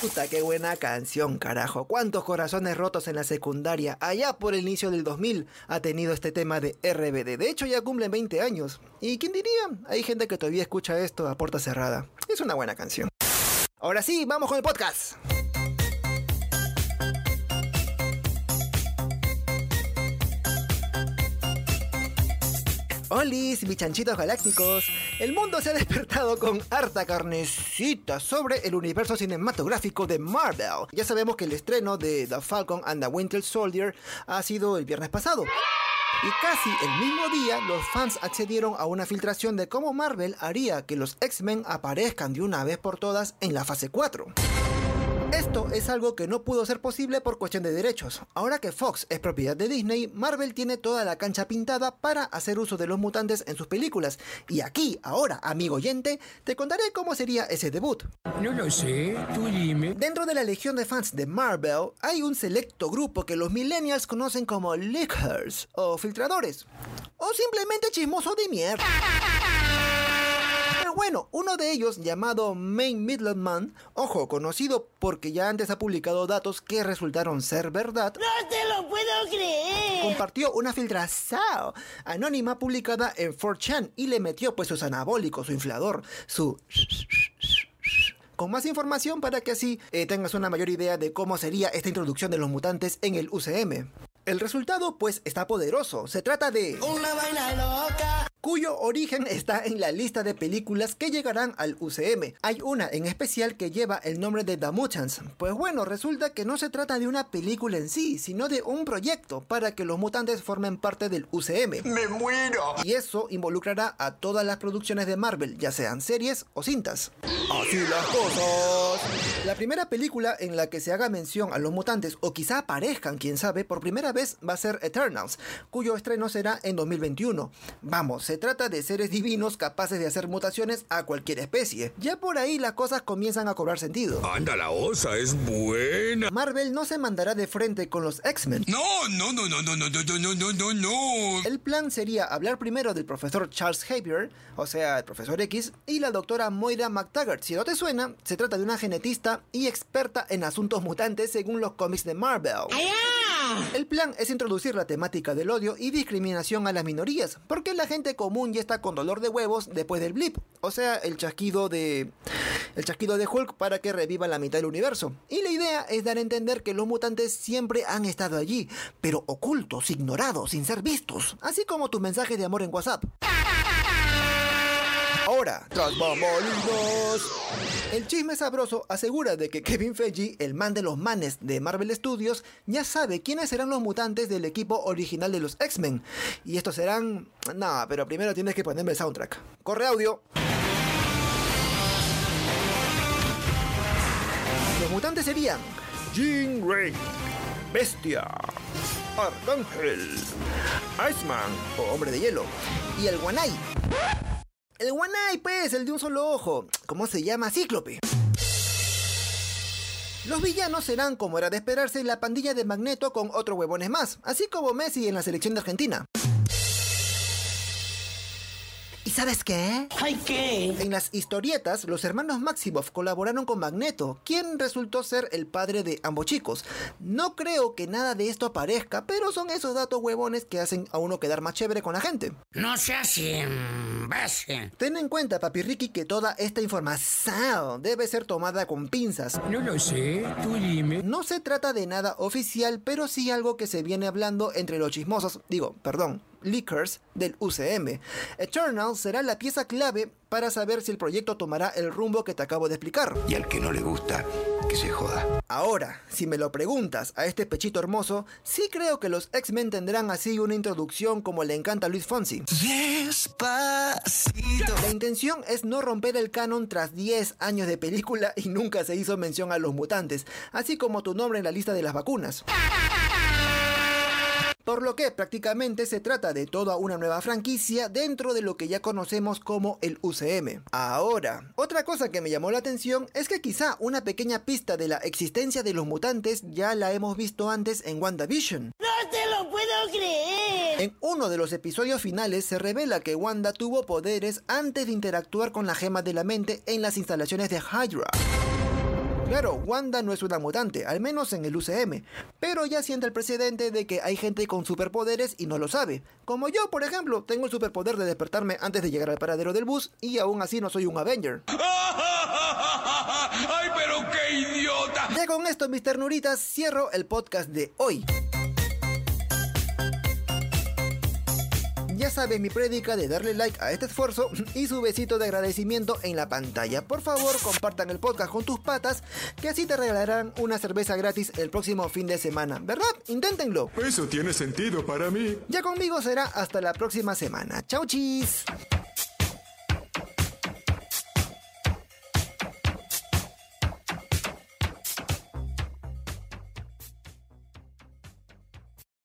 Puta, qué buena canción, carajo. ¿Cuántos corazones rotos en la secundaria, allá por el inicio del 2000, ha tenido este tema de RBD? De hecho, ya cumplen 20 años. ¿Y quién diría? Hay gente que todavía escucha esto a puerta cerrada. Es una buena canción. Ahora sí, vamos con el podcast. ¡Holis, bichanchitos galácticos! El mundo se ha despertado con harta carnecita sobre el universo cinematográfico de Marvel. Ya sabemos que el estreno de The Falcon and the Winter Soldier ha sido el viernes pasado. Y casi el mismo día, los fans accedieron a una filtración de cómo Marvel haría que los X-Men aparezcan de una vez por todas en la fase 4. Esto es algo que no pudo ser posible por cuestión de derechos. Ahora que Fox es propiedad de Disney, Marvel tiene toda la cancha pintada para hacer uso de los mutantes en sus películas. Y aquí, ahora, amigo oyente, te contaré cómo sería ese debut. No lo sé, tú dime. Dentro de la legión de fans de Marvel, hay un selecto grupo que los millennials conocen como leakers o filtradores. O simplemente chismoso de mierda bueno, uno de ellos, llamado Main Midland Man, ojo, conocido porque ya antes ha publicado datos que resultaron ser verdad. ¡No te lo puedo creer! Compartió una filtración anónima publicada en 4chan y le metió pues sus anabólicos, su inflador, su con más información para que así eh, tengas una mayor idea de cómo sería esta introducción de los mutantes en el UCM. El resultado pues está poderoso, se trata de... Una vaina loca cuyo origen está en la lista de películas que llegarán al UCM. Hay una en especial que lleva el nombre de The Mutants. Pues bueno, resulta que no se trata de una película en sí, sino de un proyecto para que los mutantes formen parte del UCM. ¡Me muero! Y eso involucrará a todas las producciones de Marvel, ya sean series o cintas. Así las cosas. La primera película en la que se haga mención a los mutantes, o quizá aparezcan, quién sabe, por primera vez va a ser Eternals, cuyo estreno será en 2021. Vamos, se trata de seres divinos capaces de hacer mutaciones a cualquier especie. Ya por ahí las cosas comienzan a cobrar sentido. Anda, la osa es buena. Marvel no se mandará de frente con los X-Men. No, no, no, no, no, no, no, no, no, no, no. El plan sería hablar primero del profesor Charles Xavier, o sea, el profesor X, y la doctora Moira McTaggart. Si no te suena, se trata de una y experta en asuntos mutantes según los cómics de Marvel. El plan es introducir la temática del odio y discriminación a las minorías, porque la gente común ya está con dolor de huevos después del blip, o sea, el chasquido de el chasquido de Hulk para que reviva la mitad del universo. Y la idea es dar a entender que los mutantes siempre han estado allí, pero ocultos, ignorados, sin ser vistos, así como tus mensajes de amor en WhatsApp. Ahora, tras bambalinas, el chisme sabroso asegura de que Kevin Feige, el man de los manes de Marvel Studios, ya sabe quiénes serán los mutantes del equipo original de los X-Men. Y estos serán... Nada, pero primero tienes que ponerme el soundtrack. Corre audio. Los mutantes serían Jean Grey, Bestia, Arcángel, Iceman o Hombre de Hielo y el Guanay. El One pues, el de un solo ojo. ¿Cómo se llama? Cíclope. Los villanos serán, como era de esperarse, la pandilla de Magneto con otros huevones más, así como Messi en la selección de Argentina. ¿Y sabes qué? ¿Ay qué? En las historietas, los hermanos Maximoff colaboraron con Magneto, quien resultó ser el padre de ambos chicos. No creo que nada de esto aparezca, pero son esos datos huevones que hacen a uno quedar más chévere con la gente. No seas imbécil. Ten en cuenta, papi Ricky, que toda esta información debe ser tomada con pinzas. No lo sé, tú dime. No se trata de nada oficial, pero sí algo que se viene hablando entre los chismosos, digo, perdón, leakers del UCM. Eternal será la pieza clave para saber si el proyecto tomará el rumbo que te acabo de explicar. Y al que no le gusta, que se joda. Ahora, si me lo preguntas a este pechito hermoso, sí creo que los X-Men tendrán así una introducción como le encanta a Luis Fonsi. Despacito. La intención es no romper el canon tras 10 años de película y nunca se hizo mención a los mutantes, así como tu nombre en la lista de las vacunas. Por lo que prácticamente se trata de toda una nueva franquicia dentro de lo que ya conocemos como el UCM. Ahora, otra cosa que me llamó la atención es que quizá una pequeña pista de la existencia de los mutantes ya la hemos visto antes en WandaVision. ¡No te lo puedo creer! En uno de los episodios finales se revela que Wanda tuvo poderes antes de interactuar con la gema de la mente en las instalaciones de Hydra. Claro, Wanda no es una mutante, al menos en el UCM, pero ya siente el precedente de que hay gente con superpoderes y no lo sabe. Como yo, por ejemplo, tengo el superpoder de despertarme antes de llegar al paradero del bus y aún así no soy un Avenger. ¡Ay, pero qué idiota! Ya con esto, mis ternuritas, cierro el podcast de hoy. Ya sabes mi prédica de darle like a este esfuerzo y su besito de agradecimiento en la pantalla. Por favor, compartan el podcast con tus patas, que así te regalarán una cerveza gratis el próximo fin de semana. ¿Verdad? Inténtenlo. Eso tiene sentido para mí. Ya conmigo será hasta la próxima semana. Chau chis.